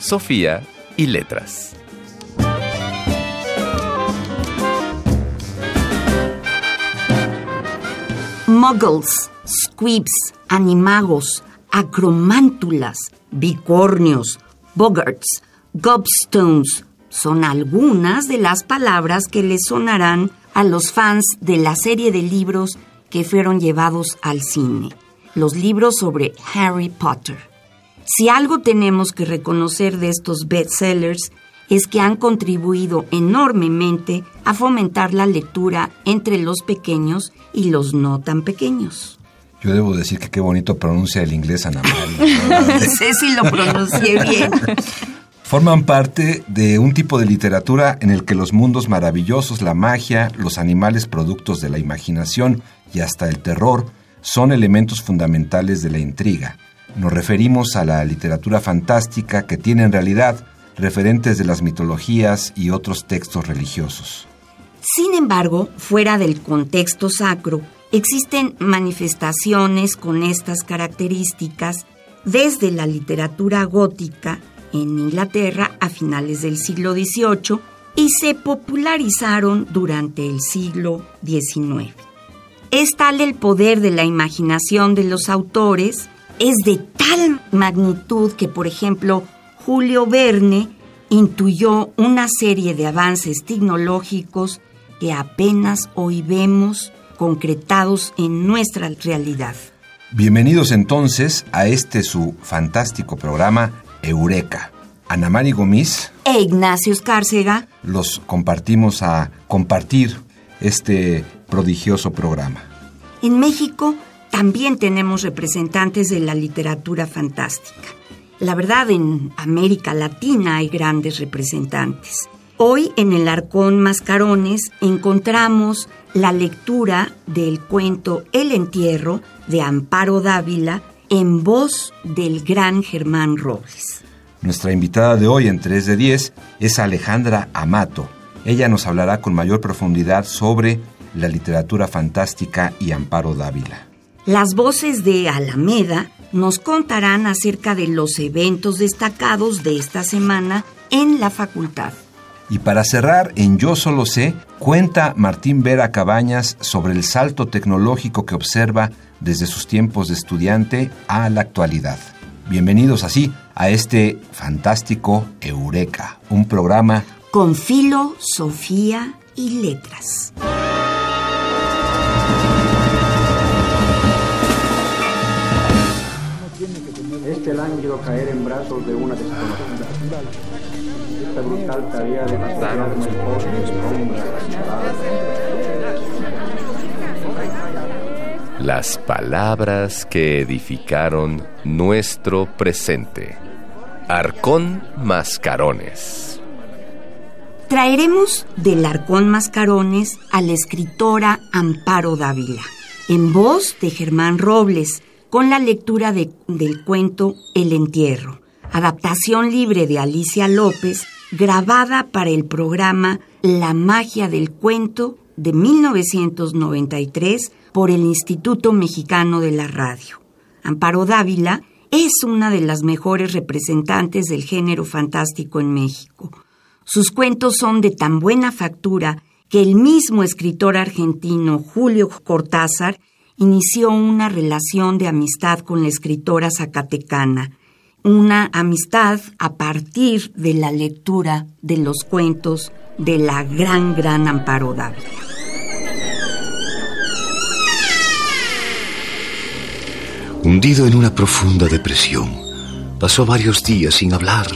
Sofía y letras. Muggles, squibs, animagos, acromántulas, bicornios, bogarts, gobstones son algunas de las palabras que le sonarán a los fans de la serie de libros que fueron llevados al cine, los libros sobre Harry Potter. Si algo tenemos que reconocer de estos bestsellers es que han contribuido enormemente a fomentar la lectura entre los pequeños y los no tan pequeños. Yo debo decir que qué bonito pronuncia el inglés Ana María. sé si lo pronuncié bien. Forman parte de un tipo de literatura en el que los mundos maravillosos, la magia, los animales productos de la imaginación y hasta el terror son elementos fundamentales de la intriga. Nos referimos a la literatura fantástica que tiene en realidad referentes de las mitologías y otros textos religiosos. Sin embargo, fuera del contexto sacro, existen manifestaciones con estas características desde la literatura gótica en Inglaterra a finales del siglo XVIII y se popularizaron durante el siglo XIX. Es tal el poder de la imaginación de los autores, es de tal magnitud que, por ejemplo, Julio Verne intuyó una serie de avances tecnológicos que apenas hoy vemos concretados en nuestra realidad. Bienvenidos entonces a este su fantástico programa Eureka. Ana Mari Gomis e Ignacio Escárcega los compartimos a compartir este prodigioso programa. En México también tenemos representantes de la literatura fantástica. La verdad, en América Latina hay grandes representantes. Hoy en el Arcón Mascarones encontramos la lectura del cuento El entierro de Amparo Dávila en voz del gran Germán Robles. Nuestra invitada de hoy en 3 de 10 es Alejandra Amato. Ella nos hablará con mayor profundidad sobre la literatura fantástica y Amparo Dávila. Las voces de Alameda nos contarán acerca de los eventos destacados de esta semana en la facultad. Y para cerrar, en Yo Solo Sé, cuenta Martín Vera Cabañas sobre el salto tecnológico que observa desde sus tiempos de estudiante a la actualidad. Bienvenidos así a este fantástico Eureka, un programa con filo, Sofía y letras. Este lánguido caer en brazos de una desconocida. Esta brutal tarea de como el Las palabras que edificaron nuestro presente. Arcón Mascarones. Traeremos del Arcón Mascarones a la escritora Amparo Dávila, en voz de Germán Robles, con la lectura del cuento El Entierro, adaptación libre de Alicia López, grabada para el programa La magia del cuento de 1993 por el Instituto Mexicano de la Radio. Amparo Dávila es una de las mejores representantes del género fantástico en México. Sus cuentos son de tan buena factura que el mismo escritor argentino Julio Cortázar inició una relación de amistad con la escritora zacatecana, una amistad a partir de la lectura de los cuentos de la gran, gran Amparo Dávila. Hundido en una profunda depresión, pasó varios días sin hablar,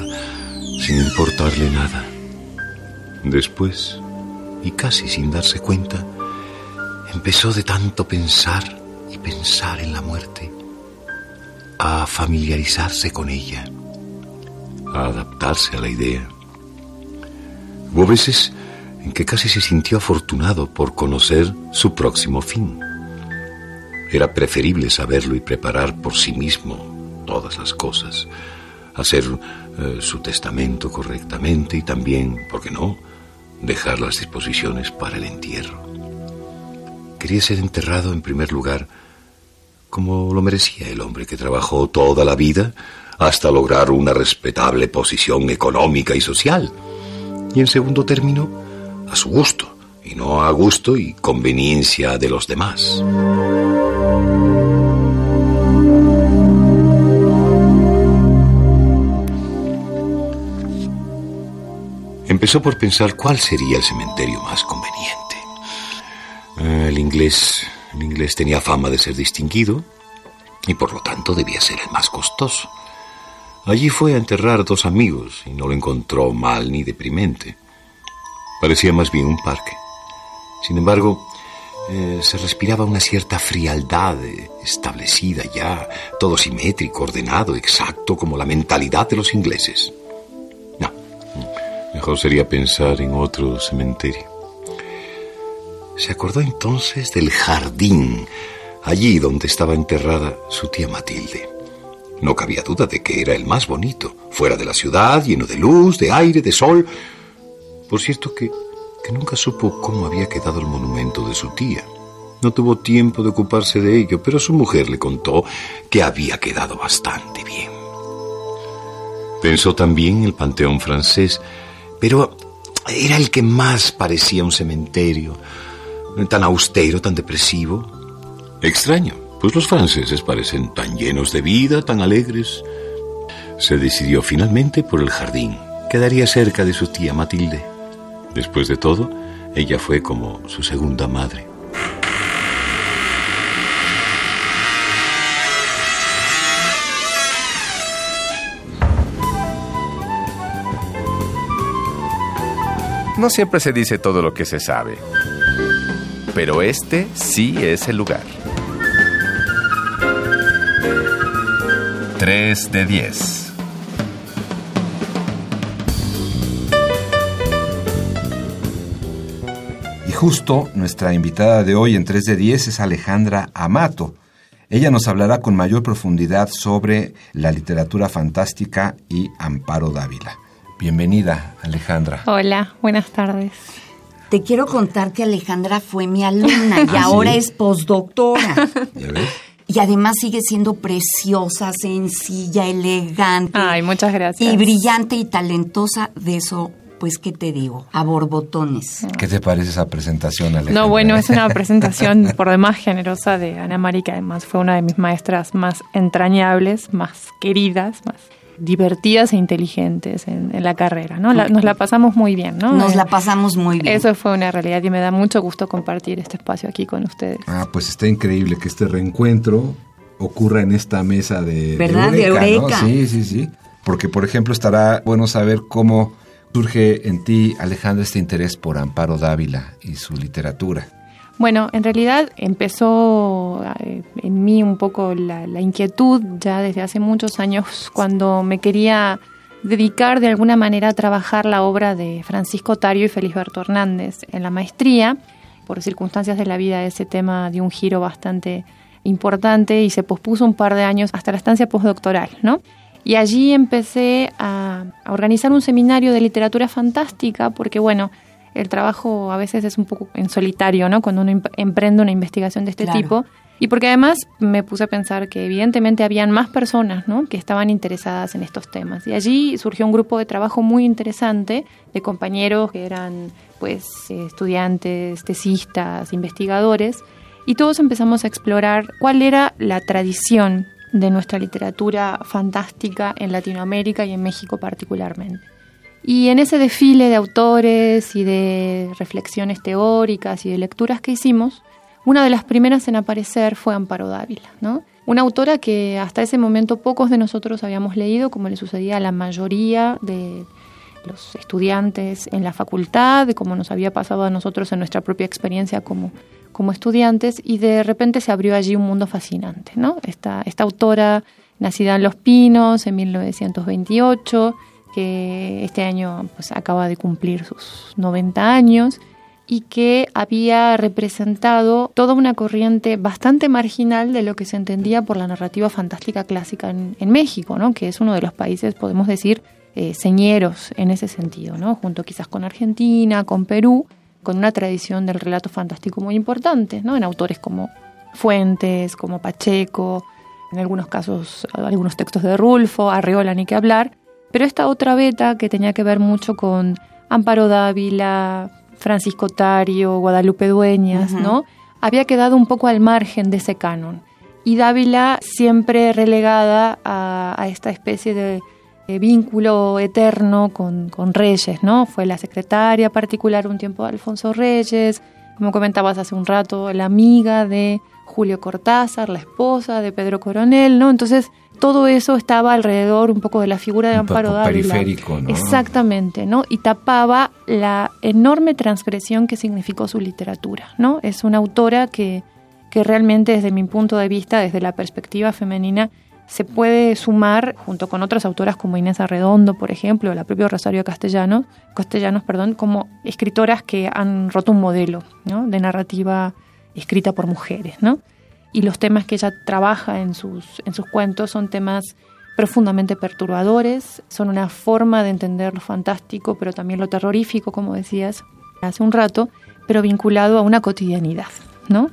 sin importarle nada. Después, y casi sin darse cuenta, empezó de tanto pensar y pensar en la muerte a familiarizarse con ella, a adaptarse a la idea. Hubo veces en que casi se sintió afortunado por conocer su próximo fin. Era preferible saberlo y preparar por sí mismo todas las cosas, hacer eh, su testamento correctamente y también, ¿por qué no?, dejar las disposiciones para el entierro. Quería ser enterrado en primer lugar como lo merecía el hombre que trabajó toda la vida hasta lograr una respetable posición económica y social. Y en segundo término, a su gusto, y no a gusto y conveniencia de los demás. Empezó por pensar cuál sería el cementerio más conveniente. El inglés, el inglés tenía fama de ser distinguido y por lo tanto debía ser el más costoso. Allí fue a enterrar dos amigos y no lo encontró mal ni deprimente. Parecía más bien un parque. Sin embargo, eh, se respiraba una cierta frialdad establecida ya, todo simétrico, ordenado, exacto, como la mentalidad de los ingleses. No, mejor sería pensar en otro cementerio. Se acordó entonces del jardín, allí donde estaba enterrada su tía Matilde. No cabía duda de que era el más bonito, fuera de la ciudad, lleno de luz, de aire, de sol, por cierto que, que nunca supo cómo había quedado el monumento de su tía. No tuvo tiempo de ocuparse de ello, pero su mujer le contó que había quedado bastante bien. Pensó también en el Panteón francés, pero era el que más parecía un cementerio, tan austero, tan depresivo. Extraño, pues los franceses parecen tan llenos de vida, tan alegres. Se decidió finalmente por el jardín. Quedaría cerca de su tía Matilde. Después de todo, ella fue como su segunda madre. No siempre se dice todo lo que se sabe, pero este sí es el lugar. 3 de 10. justo nuestra invitada de hoy en 3 de 10 es Alejandra Amato. Ella nos hablará con mayor profundidad sobre la literatura fantástica y Amparo Dávila. Bienvenida, Alejandra. Hola, buenas tardes. Te quiero contar que Alejandra fue mi alumna y ¿Ah, ahora es postdoctora. ¿Ya ves? Y además sigue siendo preciosa, sencilla, elegante. Ay, muchas gracias. Y brillante y talentosa. De eso pues, ¿qué te digo? A borbotones. ¿Qué te parece esa presentación, Alejandra? No, bueno, es una presentación por demás generosa de Ana María, que además fue una de mis maestras más entrañables, más queridas, más divertidas e inteligentes en, la carrera, ¿no? nos la pasamos muy bien, ¿no? Nos la pasamos muy bien. Eso fue una realidad y me da mucho gusto compartir este espacio aquí con ustedes. Ah, pues está increíble que este reencuentro ocurra en esta mesa de, ¿verdad? De Eureka. Sí, sí, sí. Porque, por ejemplo, estará bueno saber cómo surge en ti, Alejandra, este interés por Amparo Dávila y su literatura? Bueno, en realidad empezó eh, en mí un poco la, inquietud ya desde hace muchos años cuando me quería dedicar de alguna manera a trabajar la obra de Francisco Tario y Felisberto Hernández en la maestría. Por circunstancias de la vida ese tema dio un giro bastante importante y se pospuso un par de años hasta la estancia postdoctoral, ¿no? Y allí empecé a, organizar un seminario de literatura fantástica, porque bueno, el trabajo a veces es un poco en solitario, ¿no? Cuando uno emprende una investigación de este tipo. Y porque además me puse a pensar que evidentemente habían más personas, ¿no? Que estaban interesadas en estos temas. Y allí surgió un grupo de trabajo muy interesante de compañeros que eran, pues, estudiantes, tesistas, investigadores. Y todos empezamos a explorar cuál era la tradición de nuestra literatura fantástica en Latinoamérica y en México particularmente. Y en ese desfile de autores y de reflexiones teóricas y de lecturas que hicimos, una de las primeras en aparecer fue Amparo Dávila, ¿no? Una autora que hasta ese momento pocos de nosotros habíamos leído, como le sucedía a la mayoría de los estudiantes en la facultad, como nos había pasado a nosotros en nuestra propia experiencia como como estudiantes y de repente se abrió allí un mundo fascinante, ¿no? Esta, esta autora, nacida en Los Pinos en 1928, que este año pues, acaba de cumplir sus 90 años y que había representado toda una corriente bastante marginal de lo que se entendía por la narrativa fantástica clásica en, México, ¿no? que es uno de los países, podemos decir, eh, señeros en ese sentido, ¿no? junto quizás con Argentina, con Perú, con una tradición del relato fantástico muy importante, ¿no? en autores como Fuentes, como Pacheco, en algunos casos algunos textos de Rulfo, Arreola, ni que hablar, pero esta otra beta que tenía que ver mucho con Amparo Dávila, Francisco Tario, Guadalupe Dueñas, ¿no? Había quedado un poco al margen de ese canon. Y Dávila siempre relegada a, esta especie de, vínculo eterno con, con, Reyes, ¿no? Fue la secretaria particular un tiempo de Alfonso Reyes, como comentabas hace un rato, la amiga de Julio Cortázar, la esposa de Pedro Coronel, ¿no? Entonces, todo eso estaba alrededor un poco de la figura de Amparo Dávila. Periférico, ¿no? Exactamente, ¿no? Y tapaba la enorme transgresión que significó su literatura, ¿no? Es una autora que, que realmente desde mi punto de vista, desde la perspectiva femenina, se puede sumar junto con otras autoras como Inés Arredondo, por ejemplo, o la propia Rosario Castellanos, Castellanos, perdón, como escritoras que han roto un modelo ¿no? de narrativa escrita por mujeres, ¿no? Y los temas que ella trabaja en sus, en sus cuentos son temas profundamente perturbadores, son una forma de entender lo fantástico, pero también lo terrorífico, como decías hace un rato, pero vinculado a una cotidianidad, ¿no?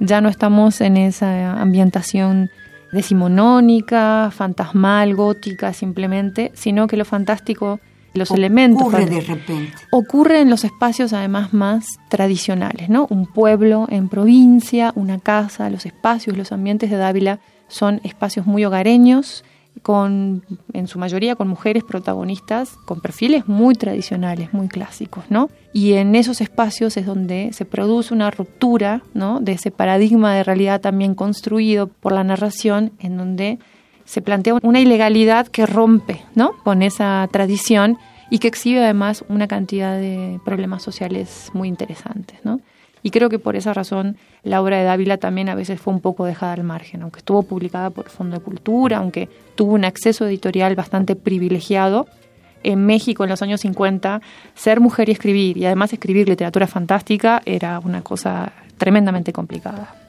Ya no estamos en esa ambientación decimonónica, fantasmal, gótica simplemente, sino que lo fantástico los elementos. Ocurre de repente. Ocurre en los espacios además más tradicionales, ¿no? Un pueblo en provincia, una casa, los espacios, los ambientes de Dávila son espacios muy hogareños, con, en su mayoría con mujeres protagonistas, con perfiles muy tradicionales, muy clásicos, ¿no? Y en esos espacios es donde se produce una ruptura, ¿no? De ese paradigma de realidad también construido por la narración, en donde se plantea una ilegalidad que rompe ¿no? con esa tradición y que exhibe además una cantidad de problemas sociales muy interesantes. ¿no? Y creo que por esa razón la obra de Dávila también a veces fue un poco dejada al margen, aunque estuvo publicada por Fondo de Cultura, aunque tuvo un acceso editorial bastante privilegiado. En México en los años 50, ser mujer y escribir, y además escribir literatura fantástica, era una cosa tremendamente complicada.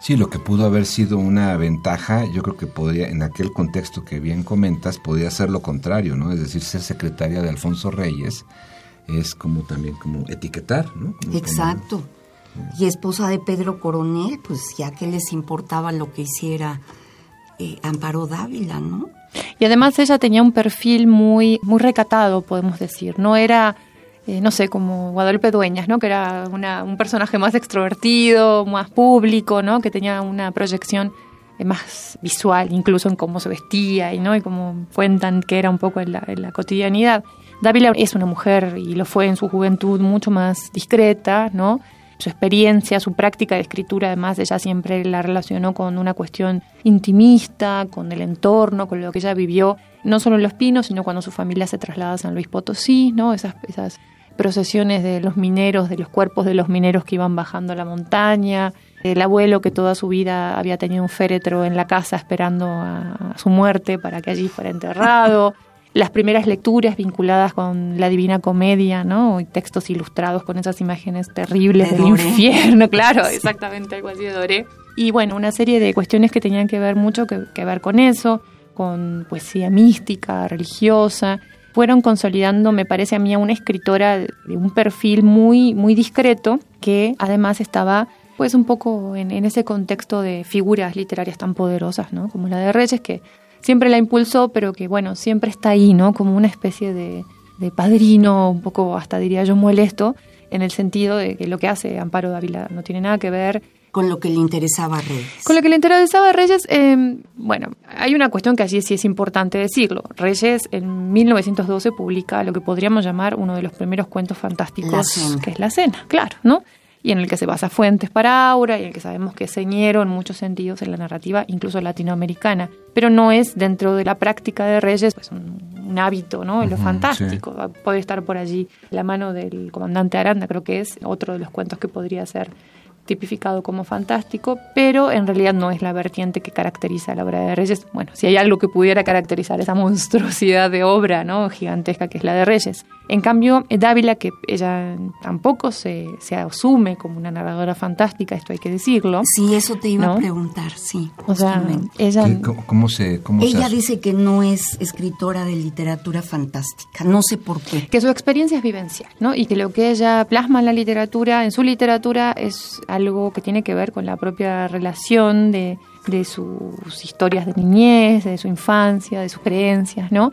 Sí, lo que pudo haber sido una ventaja, yo creo que podría, en aquel contexto que bien comentas, podría ser lo contrario, ¿no? Es decir, ser secretaria de Alfonso Reyes es como también como etiquetar, ¿no? Exacto. y esposa de Pedro Coronel, pues ya que les importaba lo que hiciera eh, Amparo Dávila, ¿no? Y además ella tenía un perfil muy, muy recatado, podemos decir. No era eh, no sé, como Guadalupe Dueñas, ¿no? Que era un personaje más extrovertido, más público, ¿no? Que tenía una proyección eh, más visual, incluso en cómo se vestía y, ¿no? y cómo cuentan que era un poco en la, cotidianidad. Dávila es una mujer, y lo fue en su juventud, mucho más discreta, ¿no? Su experiencia, su práctica de escritura, además, ella siempre la relacionó con una cuestión intimista, con el entorno, con lo que ella vivió, no solo en Los Pinos, sino cuando su familia se traslada a San Luis Potosí, ¿no? Esas, esas procesiones de los mineros, de los cuerpos de los mineros que iban bajando la montaña, el abuelo que toda su vida había tenido un féretro en la casa esperando a, su muerte para que allí fuera enterrado, las primeras lecturas vinculadas con la Divina Comedia, ¿no? Y textos ilustrados con esas imágenes terribles del infierno, claro, exactamente algo así de Doré. Y bueno, una serie de cuestiones que tenían que ver mucho que, que ver con eso, con poesía mística, religiosa, fueron consolidando, me parece a mí, a una escritora de un perfil muy, muy discreto, que además estaba pues un poco en, ese contexto de figuras literarias tan poderosas, ¿no? Como la de Reyes, que siempre la impulsó, pero que bueno, siempre está ahí, ¿no? Como una especie de, de padrino, un poco hasta diría yo molesto, en el sentido de que lo que hace Amparo Dávila no tiene nada que ver con lo que le interesaba a Reyes. Con lo que le interesaba a Reyes, eh, bueno, hay una cuestión que allí sí es importante decirlo. Reyes en 1912 publica lo que podríamos llamar uno de los primeros cuentos fantásticos, que es La Cena, claro, ¿no? Y en el que se basa Fuentes para Aura y en el que sabemos que es señero en muchos sentidos en la narrativa, incluso latinoamericana. Pero no es dentro de la práctica de Reyes pues, un, hábito, ¿no? En lo fantástico. Puede estar por allí la mano del comandante Aranda, creo que es otro de los cuentos que podría ser tipificado como fantástico, pero en realidad no es la vertiente que caracteriza la obra de Reyes. Bueno, si hay algo que pudiera caracterizar esa monstruosidad de obra, ¿no? Gigantesca que es la de Reyes. En cambio, Dávila, que ella tampoco se, se asume como una narradora fantástica, esto hay que decirlo. Sí, eso te iba a preguntar, sí. O sea, ella... ¿Cómo, se, cómo ella dice que no es escritora de literatura fantástica, no sé por qué. Que su experiencia es vivencial, ¿no? Y que lo que ella plasma en la literatura, en su literatura, es algo que tiene que ver con la propia relación de, de sus historias de niñez, de su infancia, de sus creencias, ¿no?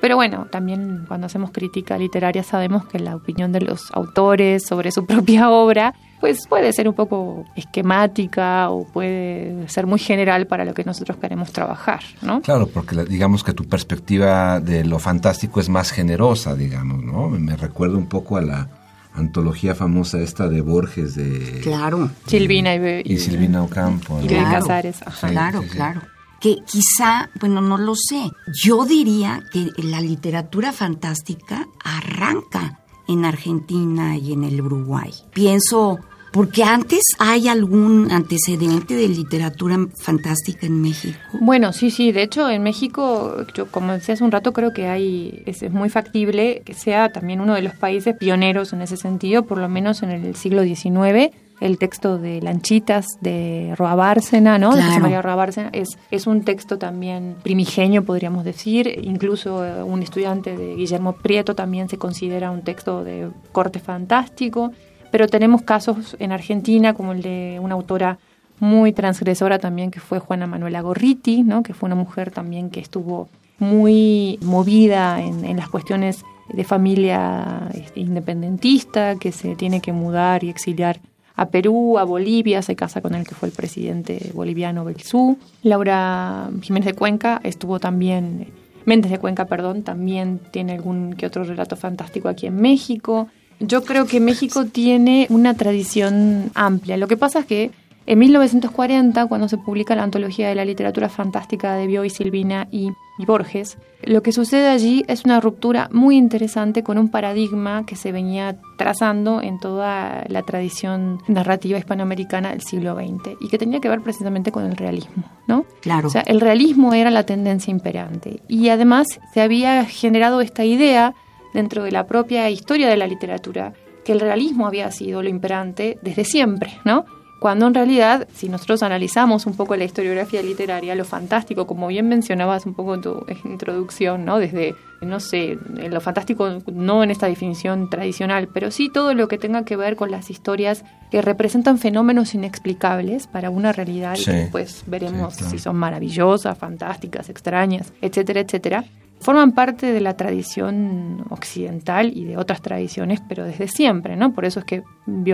Pero bueno, también cuando hacemos crítica literaria sabemos que la opinión de los autores sobre su propia obra pues puede ser un poco esquemática o puede ser muy general para lo que nosotros queremos trabajar, ¿no? Claro, porque digamos que tu perspectiva de lo fantástico es más generosa, digamos, ¿no? Me recuerda un poco a la antología famosa esta de Borges de... Claro. Silvina y, y, Silvina Ocampo. Y de Casares. claro, claro que quizá, bueno, no lo sé, yo diría que la literatura fantástica arranca en Argentina y en el Uruguay. Pienso, porque antes hay algún antecedente de literatura fantástica en México. Bueno, sí, sí. De hecho, en México, yo como decía hace un rato, creo que hay es, es, muy factible que sea también uno de los países pioneros en ese sentido, por lo menos en el siglo XIX el texto de Lanchitas de Roa Bárcena, ¿no? De María Roa Bárcena, es, es un texto también primigenio, podríamos decir. Incluso eh, un estudiante de Guillermo Prieto también se considera un texto de corte fantástico. Pero tenemos casos en Argentina, como el de una autora muy transgresora también, que fue Juana Manuela Gorriti, ¿no? Que fue una mujer también que estuvo muy movida en, las cuestiones de familia este, independentista, que se tiene que mudar y exiliar a Perú, a Bolivia, se casa con el que fue el presidente boliviano Belzú. Laura Jiménez de Cuenca estuvo también, Méndez de Cuenca, perdón, también tiene algún que otro relato fantástico aquí en México. Yo creo que México tiene una tradición amplia. Lo que pasa es que en 1940, cuando se publica la antología de la literatura fantástica de Bioy, Silvina y, Borges, lo que sucede allí es una ruptura muy interesante con un paradigma que se venía trazando en toda la tradición narrativa hispanoamericana del siglo XX y que tenía que ver precisamente con el realismo, ¿no? Claro. O sea, el realismo era la tendencia imperante y además se había generado esta idea dentro de la propia historia de la literatura que el realismo había sido lo imperante desde siempre, ¿no? Cuando en realidad, si nosotros analizamos un poco la historiografía literaria, lo fantástico, como bien mencionabas un poco en tu introducción, ¿no? Desde, no sé, lo fantástico no en esta definición tradicional, pero sí todo lo que tenga que ver con las historias que representan fenómenos inexplicables para una realidad y que después veremos si son maravillosas, fantásticas, extrañas, etcétera, etcétera forman parte de la tradición occidental y de otras tradiciones, pero desde siempre, ¿no? Por eso es que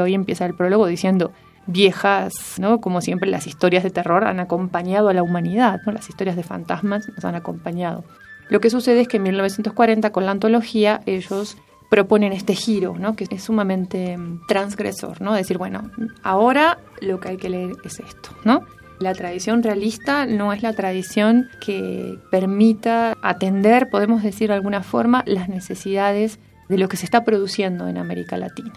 hoy empieza el prólogo diciendo viejas, ¿no? Como siempre las historias de terror han acompañado a la humanidad, ¿no? Las historias de fantasmas nos han acompañado. Lo que sucede es que en 1940 con la antología ellos proponen este giro, ¿no? que es sumamente mm, transgresor, ¿no? decir, bueno, ahora lo que hay que leer es esto, ¿no? La tradición realista no es la tradición que permita atender, podemos decir de alguna forma, las necesidades de lo que se está produciendo en América Latina.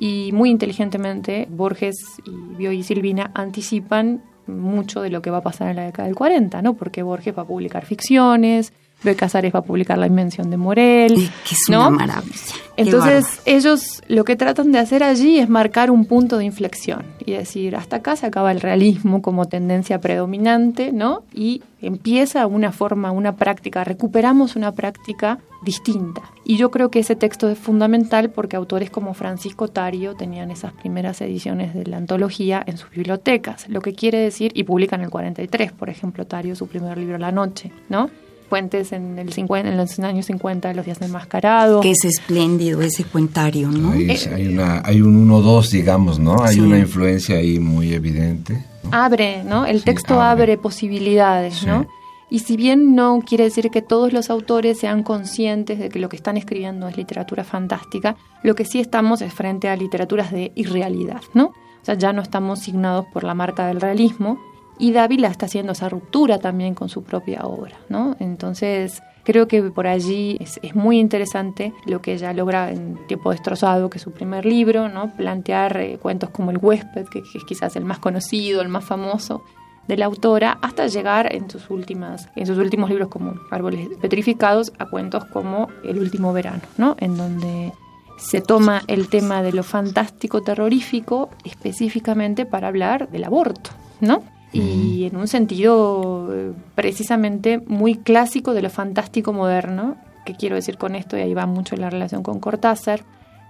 Y muy inteligentemente Borges y Bio y Silvina anticipan mucho de lo que va a pasar en la década del 40, ¿no? Porque Borges va a publicar ficciones, Bioy Casares va a publicar La Invención de Morel. que es una maravilla. Entonces, ellos lo que tratan de hacer allí es marcar un punto de inflexión y decir, hasta acá se acaba el realismo como tendencia predominante, ¿no? Y empieza una forma, una práctica, recuperamos una práctica distinta. Y yo creo que ese texto es fundamental porque autores como Francisco Tario tenían esas primeras ediciones de la antología en sus bibliotecas, lo que quiere decir, y publican en el 43, por ejemplo, Tario su primer libro La Noche, ¿no? Puentes en, el 50, en los años 50 de los días del mascarado. Que es espléndido ese cuentario, ¿no? Hay, hay, una, hay un 1-2, digamos, ¿no? Hay una influencia ahí muy evidente. Abre, ¿no? El texto abre. posibilidades, ¿no? Y si bien no quiere decir que todos los autores sean conscientes de que lo que están escribiendo es literatura fantástica, lo que sí estamos es frente a literaturas de irrealidad, ¿no? O sea, ya no estamos signados por la marca del realismo y Dávila está haciendo esa ruptura también con su propia obra, ¿no? Entonces, Creo que por allí es, muy interesante lo que ella logra en Tiempo Destrozado, que es su primer libro, ¿no? plantear eh, cuentos como El huésped, que, es quizás el más conocido, el más famoso de la autora, hasta llegar en sus, últimas, en sus últimos libros como Árboles Petrificados a cuentos como El último verano, ¿no? en donde se toma el tema de lo fantástico terrorífico específicamente para hablar del aborto, ¿no? Y en un sentido eh, precisamente muy clásico de lo fantástico moderno, que quiero decir con esto, y ahí va mucho la relación con Cortázar,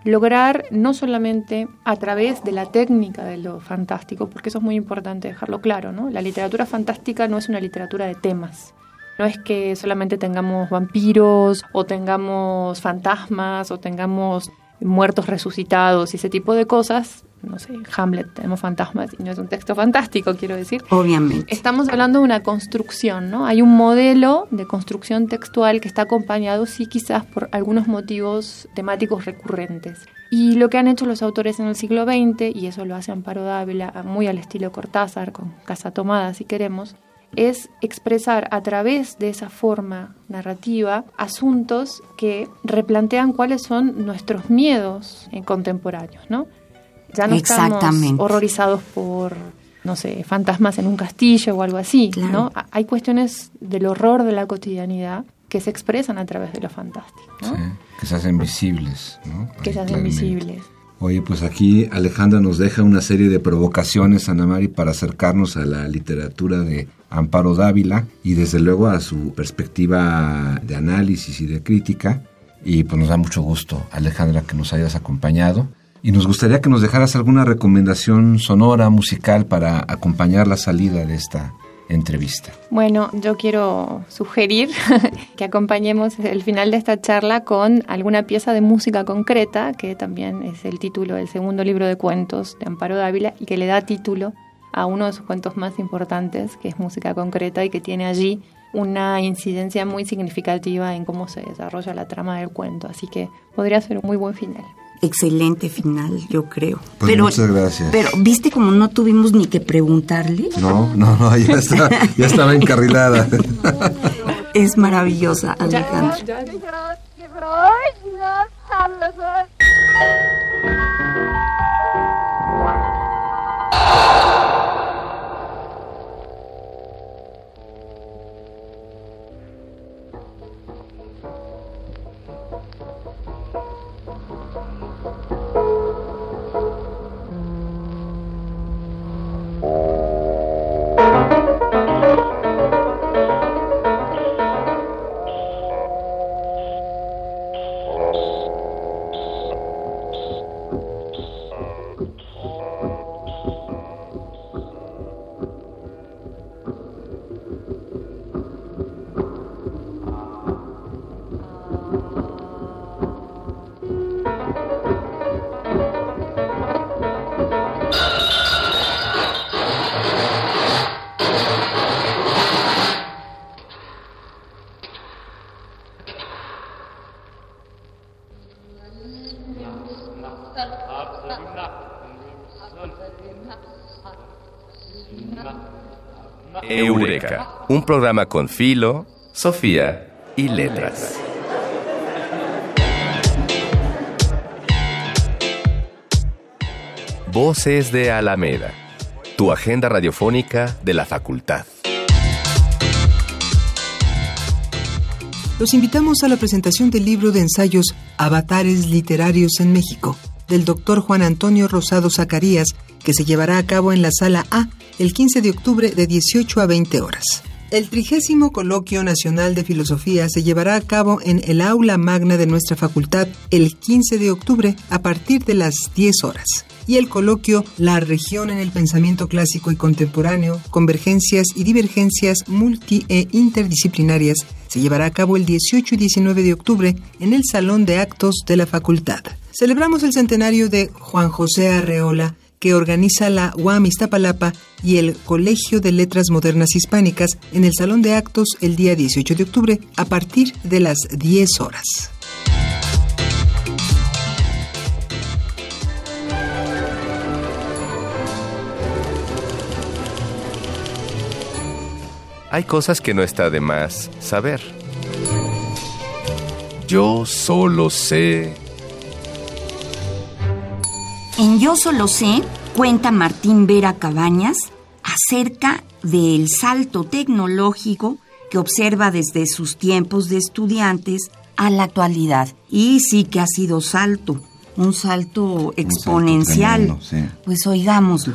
lograr no solamente a través de la técnica de lo fantástico, porque eso es muy importante dejarlo claro, ¿no? La literatura fantástica no es una literatura de temas. No es que solamente tengamos vampiros o tengamos fantasmas o tengamos muertos resucitados y ese tipo de cosas, no sé, Hamlet, tenemos fantasmas y no es un texto fantástico, quiero decir. Obviamente. Estamos hablando de una construcción, ¿no? Hay un modelo de construcción textual que está acompañado, sí, quizás por algunos motivos temáticos recurrentes. Y lo que han hecho los autores en el siglo XX, y eso lo hace Amparo Dávila, muy al estilo Cortázar, con Casa Tomada, si queremos, es expresar a través de esa forma narrativa asuntos que replantean cuáles son nuestros miedos en contemporáneos, ¿no? Ya no estamos horrorizados por, no sé, fantasmas en un castillo o algo así, ¿no? Hay cuestiones del horror de la cotidianidad que se expresan a través de lo fantástico, ¿no? que se hacen visibles, ¿no? Que se hacen visibles. Oye, pues aquí Alejandra nos deja una serie de provocaciones, Ana Mari, para acercarnos a la literatura de Amparo Dávila y desde luego a su perspectiva de análisis y de crítica. Y pues nos da mucho gusto, Alejandra, que nos hayas acompañado. Y nos gustaría que nos dejaras alguna recomendación sonora, musical, para acompañar la salida de esta entrevista. Bueno, yo quiero sugerir que acompañemos el final de esta charla con alguna pieza de música concreta, que también es el título del segundo libro de cuentos de Amparo Dávila y que le da título a uno de sus cuentos más importantes, que es música concreta y que tiene allí una incidencia muy significativa en cómo se desarrolla la trama del cuento. Así que podría ser un muy buen final excelente final, yo creo. Pues pero, muchas gracias. Pero, ¿viste como no tuvimos ni que preguntarle? No, no, no, ya, está, ya estaba encarrilada. es maravillosa, Alejandra. Un programa con Filo, Sofía y Letras. Voces de Alameda, tu agenda radiofónica de la facultad. Los invitamos a la presentación del libro de ensayos Avatares Literarios en México, del doctor Juan Antonio Rosado Zacarías, que se llevará a cabo en la Sala A el 15 de octubre de 18 a 20 horas. El trigésimo Coloquio Nacional de Filosofía se llevará a cabo en el aula magna de nuestra facultad el 15 de octubre a partir de las 10 horas. Y el coloquio La región en el pensamiento clásico y contemporáneo, convergencias y divergencias multi e interdisciplinarias se llevará a cabo el 18 y 19 de octubre en el Salón de Actos de la Facultad. Celebramos el centenario de Juan José Arreola, que organiza la UAM Iztapalapa y el Colegio de Letras Modernas Hispánicas en el Salón de Actos el día 18 de octubre a partir de las 10 horas. Hay cosas que no está de más saber. Yo solo sé. En Yo solo sé, cuenta Martín Vera Cabañas acerca del salto tecnológico que observa desde sus tiempos de estudiantes a la actualidad. Y sí que ha sido salto, un salto exponencial. Pues oigámoslo.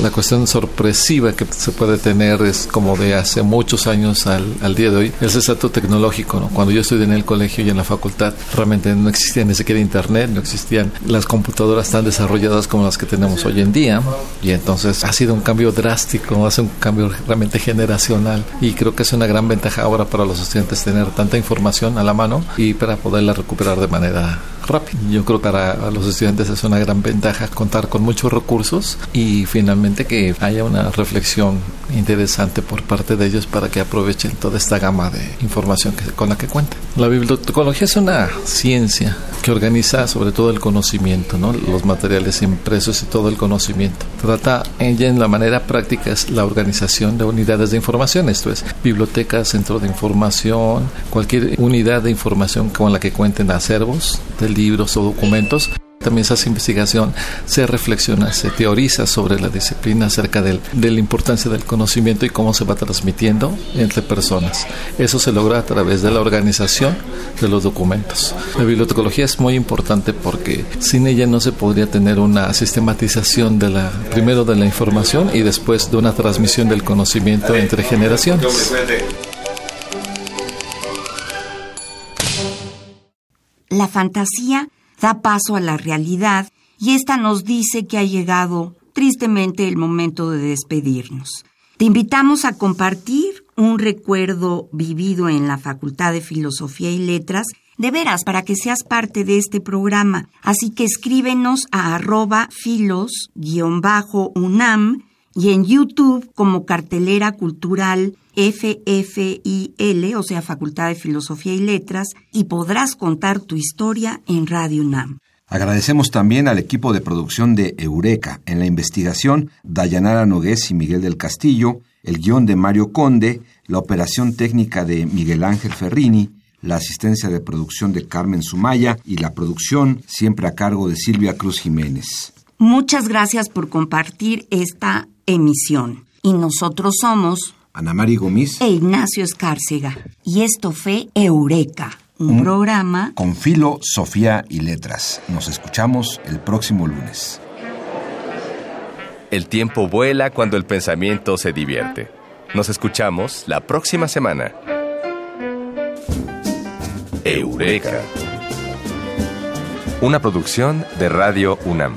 La cuestión sorpresiva que se puede tener es como de hace muchos años al, día de hoy, es el salto tecnológico. ¿no? Cuando yo estudié en el colegio y en la facultad, realmente no existía ni siquiera internet, no existían las computadoras tan desarrolladas como las que tenemos hoy en día. Y entonces ha sido un cambio drástico, hace un cambio realmente generacional. Y creo que es una gran ventaja ahora para los estudiantes tener tanta información a la mano y para poderla recuperar de manera rápida. Yo creo que para los estudiantes es una gran ventaja contar con muchos recursos y finalmente que haya una reflexión interesante por parte de ellos para que aprovechen toda esta gama de información que, con la que cuentan. La bibliotecología es una ciencia que organiza sobre todo el conocimiento, ¿no? los materiales impresos y todo el conocimiento. Trata ella en la manera práctica es la organización de unidades de información, esto es biblioteca, centro de información, cualquier unidad de información con la que cuenten acervos de libros o documentos también se hace investigación, se reflexiona, se teoriza sobre la disciplina acerca de la importancia del conocimiento y cómo se va transmitiendo entre personas. Eso se logra a través de la organización de los documentos. La bibliotecología es muy importante porque sin ella no se podría tener una sistematización de la, primero de la información y después de una transmisión del conocimiento entre generaciones. La fantasía da paso a la realidad y esta nos dice que ha llegado tristemente el momento de despedirnos. Te invitamos a compartir un recuerdo vivido en la Facultad de Filosofía y Letras, de veras, para que seas parte de este programa. Así que escríbenos a arroba filos-unam y en YouTube como cartelera cultural FFIL, o sea, Facultad de Filosofía y Letras, y podrás contar tu historia en Radio UNAM. Agradecemos también al equipo de producción de Eureka. En la investigación, Dayanara Nogués y Miguel del Castillo, el guion de Mario Conde, la operación técnica de Miguel Ángel Ferrini, la asistencia de producción de Carmen Sumaya y la producción siempre a cargo de Silvia Cruz Jiménez. Muchas gracias por compartir esta emisión. Y nosotros somos Ana María Gómez e Ignacio Escárcega. Y esto fue Eureka, un, programa con filo, Sofía y letras. Nos escuchamos el próximo lunes. El tiempo vuela cuando el pensamiento se divierte. Nos escuchamos la próxima semana. Eureka. Una producción de Radio UNAM.